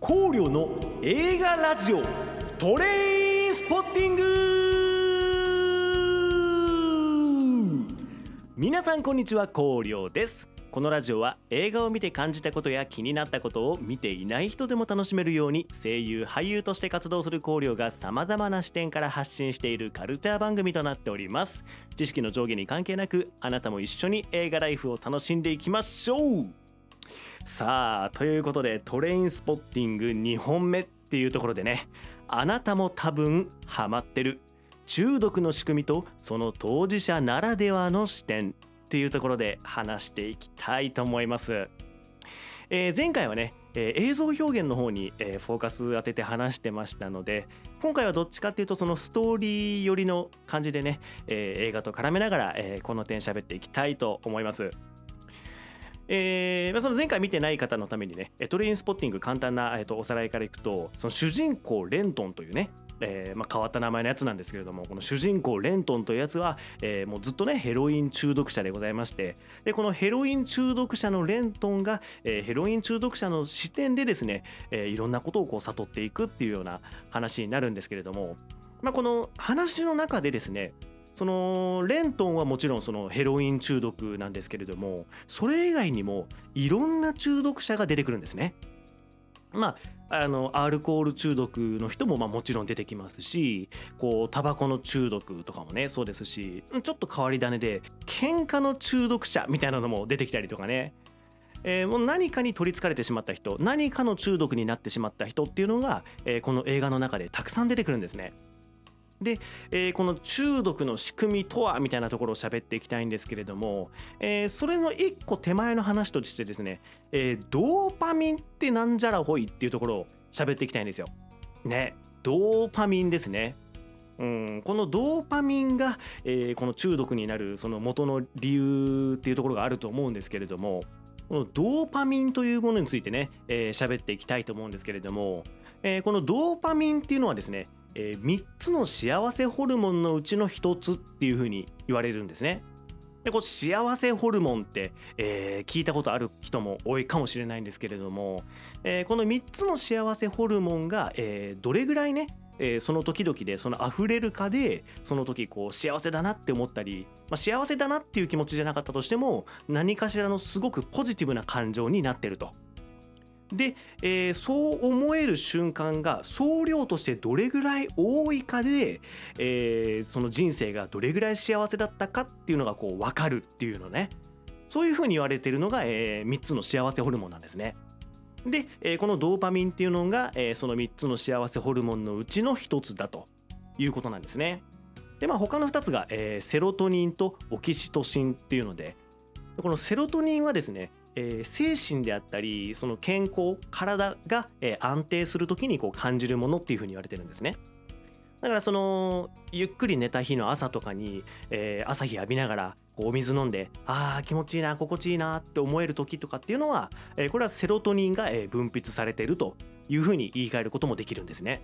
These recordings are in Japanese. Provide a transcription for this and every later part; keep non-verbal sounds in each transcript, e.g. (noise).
考慮の映画ラジオトレインスポッティング。皆さんこんにちは考慮です。このラジオは映画を見て感じたことや気になったことを見ていない人でも楽しめるように声優俳優として活動する考慮がさまざまな視点から発信しているカルチャー番組となっております。知識の上下に関係なくあなたも一緒に映画ライフを楽しんでいきましょう。さあということでトレインスポッティング2本目っていうところでねあなたも多分ハマってる中毒の仕組みとその当事者ならではの視点っていうところで話していきたいと思います。えー前回はね、えー映像表現の方に、えーフォーカス当てて話してましたので今回はどっちかっていうとそのストーリー寄りの感じでね、え映画と絡めながら、えこの点喋っていきたいと思います。えー、その前回見てない方のためにねトレインスポッティング簡単な、えー、とおさらいからいくとその主人公レントンというねえーまあ、変わった名前のやつなんですけれどもこの主人公レントンというやつは、えーもうずっとねヘロイン中毒者でございましてでこのヘロイン中毒者のレントンが、えーヘロイン中毒者の視点でですね、えーいろんなことをこう悟っていくっていうような話になるんですけれども、まあ、この話の中でですねそのレントンはもちろんそのヘロイン中毒なんですけれどもそれ以外にもいろんな中毒者が出てくるんですね。まあ、あのアルコール中毒の人もまあもちろん出てきますしこうタバコの中毒とかもねそうですしちょっと変わり種で喧嘩の中毒者みたいなのも出てきたりとかね、えーもう何かに取りつかれてしまった人何かの中毒になってしまった人っていうのが、えーこの映画の中でたくさん出てくるんですね。で、えーこの中毒の仕組みとはみたいなところを喋っていきたいんですけれども、えーそれの一個手前の話としてですね、えードーパミンってなんじゃらほいっていうところを喋っていきたいんですよ。ね、ドーパミンですね。うん、このドーパミンが、えこの中毒になるその元の理由っていうところがあると思うんですけれどもこのドーパミンというものについてね喋、えーっていきたいと思うんですけれども、えこのドーパミンっていうのはですね、え3つの幸せホルモンのうちの1つっていうふうに言われるんですね。でこ幸せホルモンって、えー聞いたことある人も多いかもしれないんですけれども、えーこの3つの幸せホルモンが、えーどれぐらいね、えーその時々でその溢れるかでその時こう幸せだなって思ったり、まあ、幸せだなっていう気持ちじゃなかったとしても何かしらのすごくポジティブな感情になってると。で、えーそう思える瞬間が総量としてどれぐらい多いかで、えーその人生がどれぐらい幸せだったかっていうのがこう分かるっていうのねそういうふうに言われてるのが、え3つの幸せホルモンなんですね。で、えーこのドーパミンっていうのが、えーその3つの幸せホルモンのうちの1つだということなんですね。でまあ他の2つが、えーセロトニンとオキシトシンっていうのでこのセロトニンはですね、えー精神であったりその健康体が、えー安定する時にこう感じるものっていうふうに言われてるんですね。だからそのゆっくり寝た日の朝とかに、えー朝日浴びながらこうお水飲んであー気持ちいいな心地いいなって思える時とかっていうのは、えーこれはセロトニンが、えー分泌されているというふうに言い換えることもできるんですね。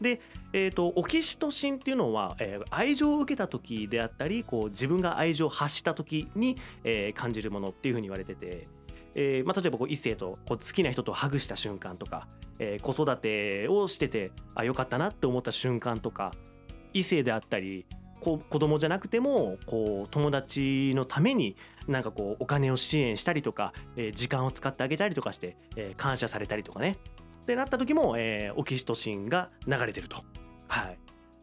で、えー、とオキシトシンっていうのは、えー愛情を受けた時であったりこう自分が愛情を発した時に、えー感じるものっていうふうに言われてて、えーまあ、例えばこう異性とこう好きな人とハグした瞬間とか、えー子育てをしててあよかったなって思った瞬間とか異性であったりこ子供じゃなくてもこう友達のためになんかこうお金を支援したりとか、えー時間を使ってあげたりとかして、えー感謝されたりとかね。ってなった時も、えーオキシトシンが流れてると。はい、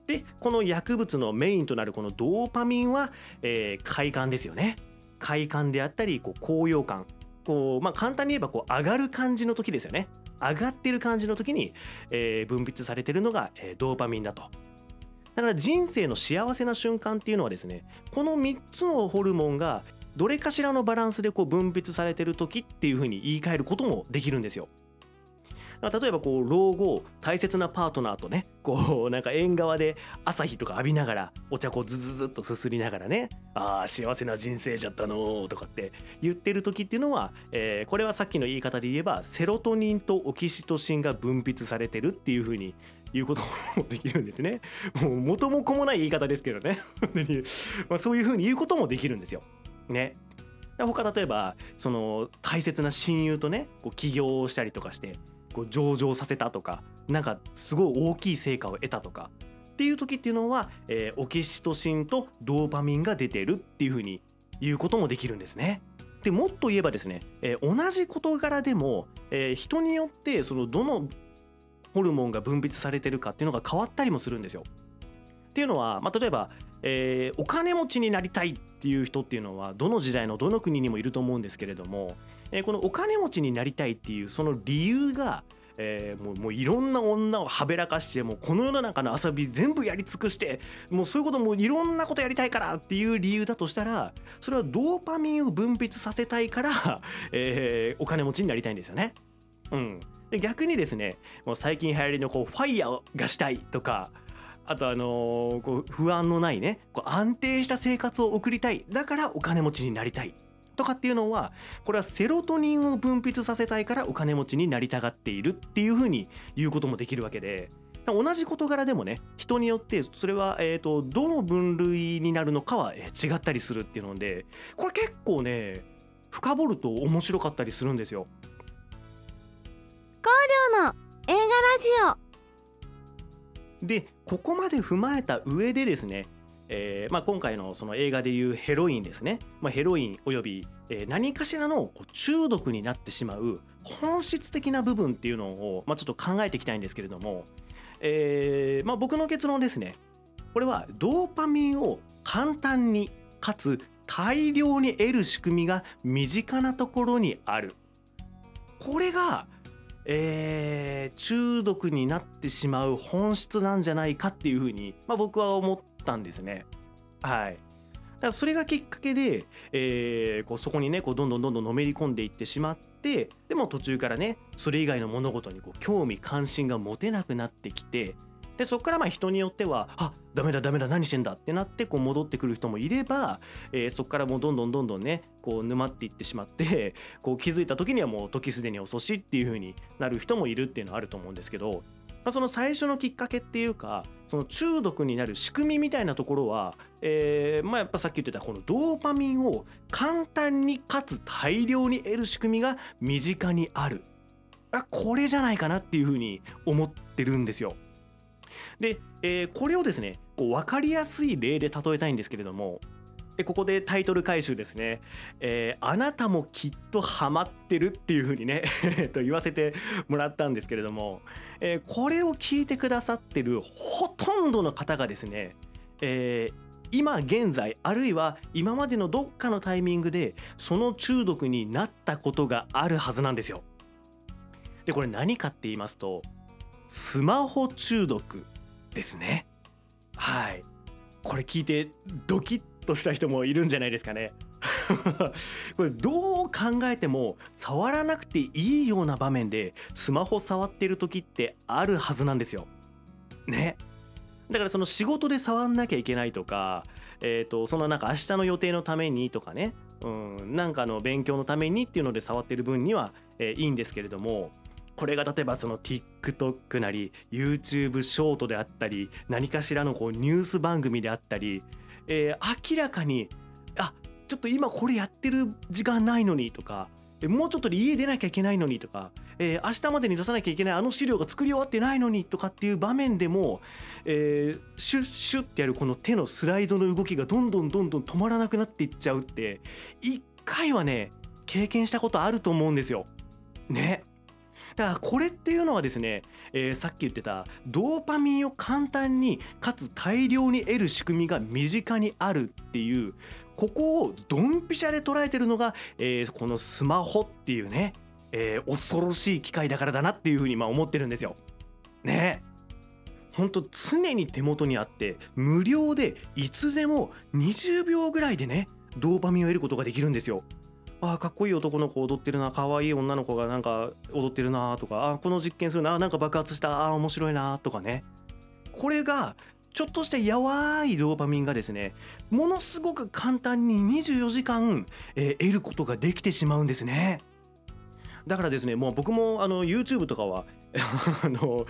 でこの薬物のメインとなるこのドーパミンは、えー快感ですよね。快感であったりこう高揚感こう、まあ、簡単に言えばこう上がる感じの時ですよね。上がってる感じの時に、えー分泌されてるのが、えードーパミンだと。だから人生の幸せな瞬間っていうのはですねこの3つのホルモンがどれかしらのバランスでこう分泌されてる時っていうふうに言い換えることもできるんですよ。例えばこう老後大切なパートナーとねこう (laughs) なんか縁側で朝日とか浴びながらお茶こうズズズっとすすりながらねああ幸せな人生じゃったのとかって言ってる時っていうのは、えーこれはさっきの言い方で言えばセロトニンとオキシトシンが分泌されてるっていうふうに言うこともできるんですね。もう元も子もない言い方ですけどねまあそういうふうに言うこともできるんですよ。ね。他例えばその大切な親友とねこう起業をしたりとかしてこう上場させたとかなんかすごい大きい成果を得たとかっていう時っていうのは、えー、オキシトシンとドーパミンが出てるっていうふうに言うこともできるんですね。でもっと言えばですね、えー、同じ事柄でも、えー、人によってそのどのホルモンが分泌されてるかっていうのが変わったりもするんですよ。っていうのは、まあ、例えば、えー、お金持ちになりたいっていう人っていうのはどの時代のどの国にもいると思うんですけれども、えー、このお金持ちになりたいっていうその理由が、えー、もうもういろんな女をはべらかしてもうこの世の中の遊び全部やり尽くしてもうそういうこともいろんなことやりたいからっていう理由だとしたらそれはドーパミンを分泌させたいから、(laughs) え、お金持ちになりたいんですよね。うん、で逆にですねもう最近流行りのこうファイヤーがしたいとかあとあのー、こう不安のないねこう安定した生活を送りたいだからお金持ちになりたいとかっていうのはこれはセロトニンを分泌させたいからお金持ちになりたがっているっていうふうに言うこともできるわけで同じ事柄でもね人によってそれは、えーと、どの分類になるのかは違ったりするっていうのでこれ結構ね深掘ると面白かったりするんですよ。光陵の映画ラジオでここまで踏まえた上でですねえーまあ、今回のその映画でいうヘロインですね、まあ、ヘロインおよび、えー、何かしらのこう中毒になってしまう本質的な部分っていうのを、まあ、ちょっと考えていきたいんですけれども、えーまあ、僕の結論ですね。これはドーパミンを簡単にかつ大量に得る仕組みが身近なところにある。これがえー、中毒になってしまう本質なんじゃないかっていうふうに、まあ、僕は思ったんですね。はい。だからそれがきっかけで、えー、こうそこにねこうどんどんどんどんのめり込んでいってしまってでも途中からねそれ以外の物事にこう興味関心が持てなくなってきてでそこからまあ人によっては「あダメだダメだ何してんだ」ってなってこう戻ってくる人もいれば、えー、そこからもうどんどんどんどんねこう沼っていってしまって (laughs) こう気づいた時にはもう時すでに遅しっていう風になる人もいるっていうのはあると思うんですけど、まあ、その最初のきっかけっていうかその中毒になる仕組みみたいなところは、えー、まあやっぱさっき言ってたこのドーパミンを簡単にかつ大量に得る仕組みが身近にある。あこれじゃないかなっていう風に思ってるんですよ。で、えー、これをですねこう分かりやすい例で例えたいんですけれどもここでタイトル回収ですね、えー、あなたもきっとハマってるっていう風にね (laughs) と言わせてもらったんですけれども、えー、これを聞いてくださってるほとんどの方がですね、えー、今現在あるいは今までのどっかのタイミングでその中毒になったことがあるはずなんですよ。でこれ何かって言いますとスマホ中毒ですね。はい。これ聞いてドキッとした人もいるんじゃないですかね。(laughs) これどう考えても触らなくていいような場面でスマホ触ってる時ってあるはずなんですよ。ね。だからその仕事で触んなきゃいけないとか、えー、とそのなんか明日の予定のためにとかね、うん、なんかの勉強のためにっていうので触ってる分には、えー、いいんですけれどもこれが例えばその TikTok なり YouTube ショートであったり何かしらのこうニュース番組であったり、えー、明らかにあちょっと今これやってる時間ないのにとかもうちょっとで家出なきゃいけないのにとか、えー、明日までに出さなきゃいけないあの資料が作り終わってないのにとかっていう場面でも、えー、シュッシュッってやるこの手のスライドの動きがどんどんどんどん止まらなくなっていっちゃうって一回はね経験したことあると思うんですよ。ね。だからこれっていうのはですね、えー、さっき言ってたドーパミンを簡単にかつ大量に得る仕組みが身近にあるっていうここをドンピシャで捉えてるのが、えー、このスマホっていうね、えー、恐ろしい機械だからだなっていうふうにまあ思ってるんですよ。ねほんと常に手元にあって無料でいつでも20秒ぐらいでねドーパミンを得ることができるんですよ。あかっこいい男の子踊ってるな可愛い女の子がなんか踊ってるなとかあこの実験するななんか爆発したあ面白いなとかねこれがちょっとしたやわいドーパミンがですねものすごく簡単に24時間、えー、得ることができてしまうんですね。だからですねもう僕もあの YouTube とかは (laughs) あの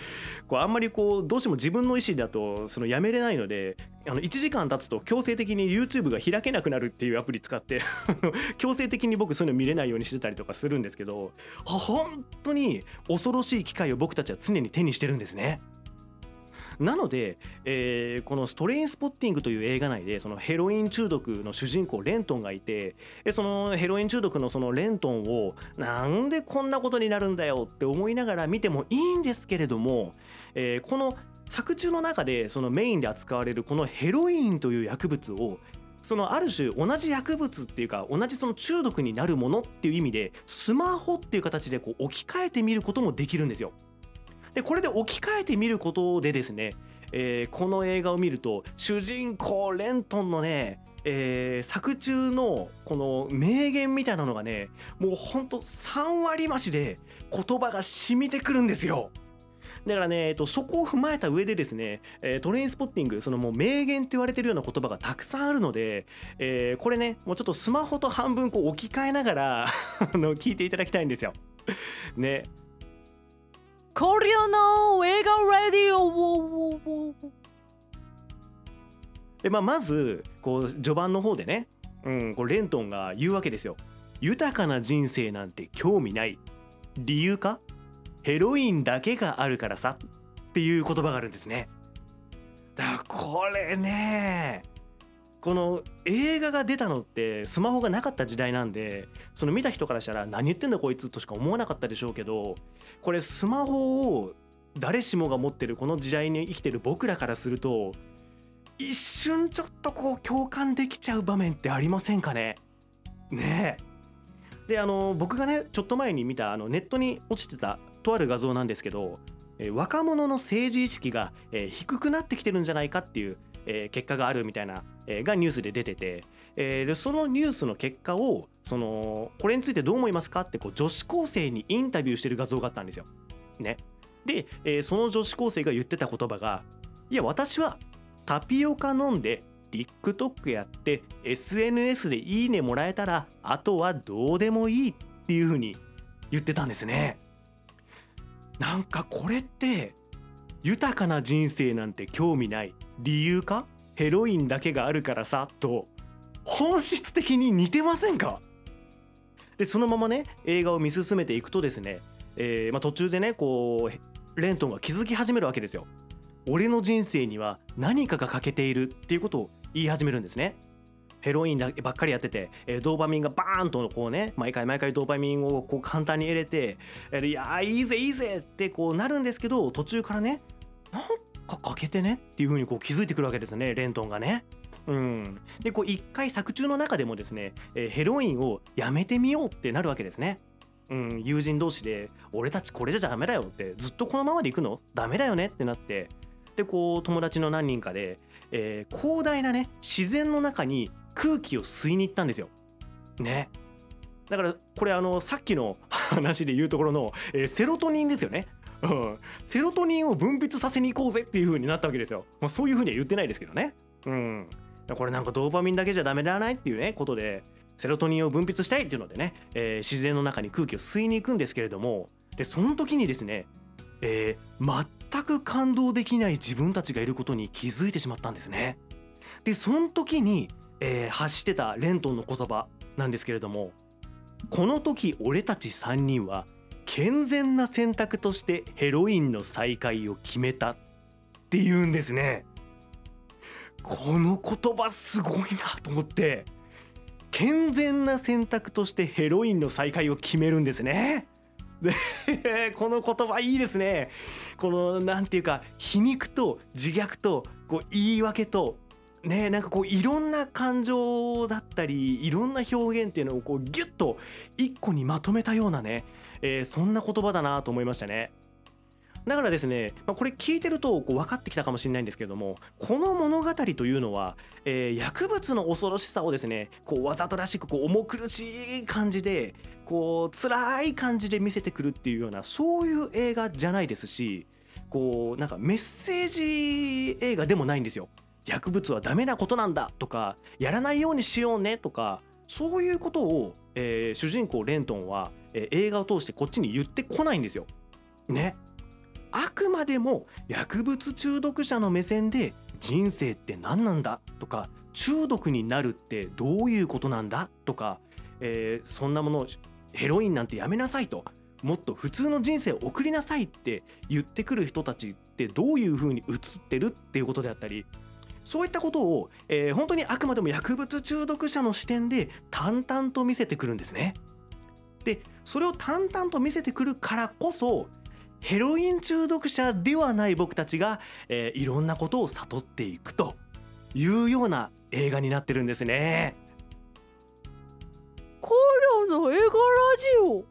こうあんまりこうどうしても自分の意思だとそのやめれないのであの1時間経つと強制的に YouTube が開けなくなるっていうアプリ使って (laughs) 強制的に僕そういうの見れないようにしてたりとかするんですけど本当に恐ろしい機会を僕たちは常に手にしてるんですね。なので、えー、この「ストレインスポッティング」という映画内でそのヘロイン中毒の主人公レントンがいてそのヘロイン中毒のそのレントンをなんでこんなことになるんだよって思いながら見てもいいんですけれども、えー、この作中の中でそのメインで扱われるこのヘロインという薬物をそのある種同じ薬物っていうか同じその中毒になるものっていう意味でスマホっていう形でこう置き換えてみることもできるんですよ。でこれで置き換えてみることでですね、えー、この映画を見ると主人公レントンのねえー、作中のこの名言みたいなのがねもうほんと3割増しで言葉が染みてくるんですよ。だからね、えっと、そこを踏まえた上でですね、えー、トレインスポッティング、そのもう名言って言われてるような言葉がたくさんあるので、えー、これね、もうちょっとスマホと半分こう置き換えながら (laughs) あの聞いていただきたいんですよ。ね、コリアの映画ラディオで、まあ、まずこう序盤の方でね、うん、こうレントンが言うわけですよ。豊かな人生なんて興味ない理由か？ヘロインだけがあるからさっていう言葉があるんですね。だからこれねこの映画が出たのってスマホがなかった時代なんでその見た人からしたら何言ってんだこいつとしか思わなかったでしょうけどこれスマホを誰しもが持ってるこの時代に生きてる僕らからすると一瞬ちょっとこう共感できちゃう場面ってありませんかね？ねえ。であの僕がねちょっと前に見たあのネットに落ちてたとある画像なんですけど若者の政治意識が低くなってきてるんじゃないかっていうえー、結果があるみたいな、えー、がニュースで出てて、えー、でそのニュースの結果をそのこれについてどう思いますかってこう女子高生にインタビューしてる画像があったんですよ。ね、で、えー、その女子高生が言ってた言葉が「いや私はタピオカ飲んで TikTok やって SNS でいいねもらえたらあとはどうでもいい」っていう風に言ってたんですね。なんかこれって豊かな人生なんて興味ない理由か？ヘロインだけがあるからさと本質的に似てませんか？でそのままね映画を見進めていくとですね、えー、まあ、途中でねこうレントンが気づき始めるわけですよ。俺の人生には何かが欠けているっていうことを言い始めるんですね。ヘロインだけばっかりやってて、えー、ドーパミンがバーンとこうね毎回毎回ドーパミンをこう簡単に入れて、えー、いやいいぜいいぜってこうなるんですけど途中からねなんか欠けてねっていう風にこう気づいてくるわけですねレントンがね。うん、でこう一回作中の中でもですね、えー、ヘロインをやめてみようってなるわけですね。うん、友人同士で「俺たちこれじゃダメだよ」ってずっとこのままでいくの？ダメだよねってなってでこう友達の何人かで、えー、広大なね自然の中に空気を吸いに行ったんですよ。ね。だからこれあのさっきの話で言うところの、えー、セロトニンですよね。うん、セロトニンを分泌させに行こうぜっていう風になったわけですよ。まあ、そういう風には言ってないですけどね。うん。これなんかドーパミンだけじゃダメではないっていうねことでセロトニンを分泌したいっていうのでね、えー、自然の中に空気を吸いに行くんですけれどもでその時にですね、えー、全く感動できない自分たちがいることに気づいてしまったんですね。でその時に、えー、発してたレントンの言葉なんですけれどもこの時俺たち3人は健全な選択としてヘロインの再会を決めたっていうんですね。この言葉すごいなと思って健全な選択としてヘロインの再会を決めるんですね。でこの言葉いいですね。この何て言うか皮肉と自虐とこう言い訳とねなんかこういろんな感情だったりいろんな表現っていうのをこうギュッと一個にまとめたようなねえー、そんな言葉だなと思いましたね。だからですね、まあ、これ聞いてるとこう分かってきたかもしれないんですけれどもこの物語というのは、えー、薬物の恐ろしさをですねこうわざとらしくこう重苦しい感じでこう辛い感じで見せてくるっていうようなそういう映画じゃないですしこうなんかメッセージ映画でもないんですよ。薬物はダメなことなんだとかやらないようにしようねとかそういうことをえー主人公レントンは、えー映画を通してこっちに言ってこないんですよ。ね。あくまでも薬物中毒者の目線で人生って何なんだとか中毒になるってどういうことなんだとか、えーそんなものヘロインなんてやめなさいともっと普通の人生を送りなさいって言ってくる人たちってどういう風に映ってるっていうことであったりそういったことを、えー本当にあくまでも薬物中毒者の視点で淡々と見せてくるんですね。でそれを淡々と見せてくるからこそヘロイン中毒者ではない僕たちが、えーいろんなことを悟っていくというような映画になってるんですね。コリョの映画ラジオ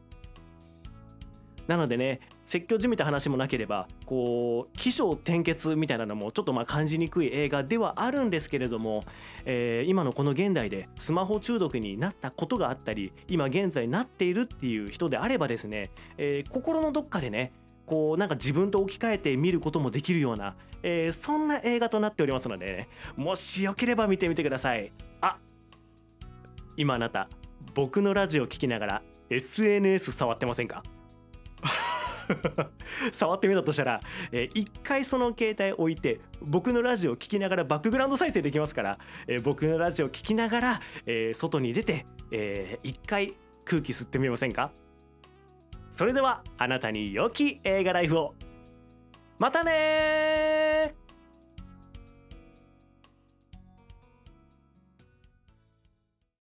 なのでね説教じみた話もなければこう起承転結みたいなのもちょっとまあ感じにくい映画ではあるんですけれども、えー今のこの現代でスマホ中毒になったことがあったり今現在なっているっていう人であればですね、えー心のどっかでねこうなんか自分と置き換えて見ることもできるような、えーそんな映画となっておりますので、ね、もしよければ見てみてください。あ今あなた僕のラジオ聞きながら SNS 触ってませんか？(laughs) 触ってみたとしたら、えー一回その携帯置いて僕のラジオを聞きながらバックグラウンド再生できますから、えー僕のラジオを聞きながら、えー外に出て、えー一回空気吸ってみませんか？それではあなたに良き映画ライフを。またね